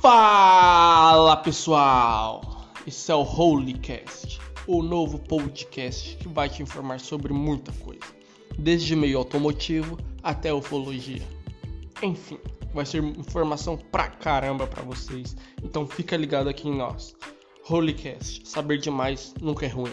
Fala pessoal! Esse é o Holycast, o novo podcast que vai te informar sobre muita coisa, desde meio automotivo até ufologia. Enfim, vai ser informação pra caramba pra vocês, então fica ligado aqui em nós. Holycast, saber demais nunca é ruim.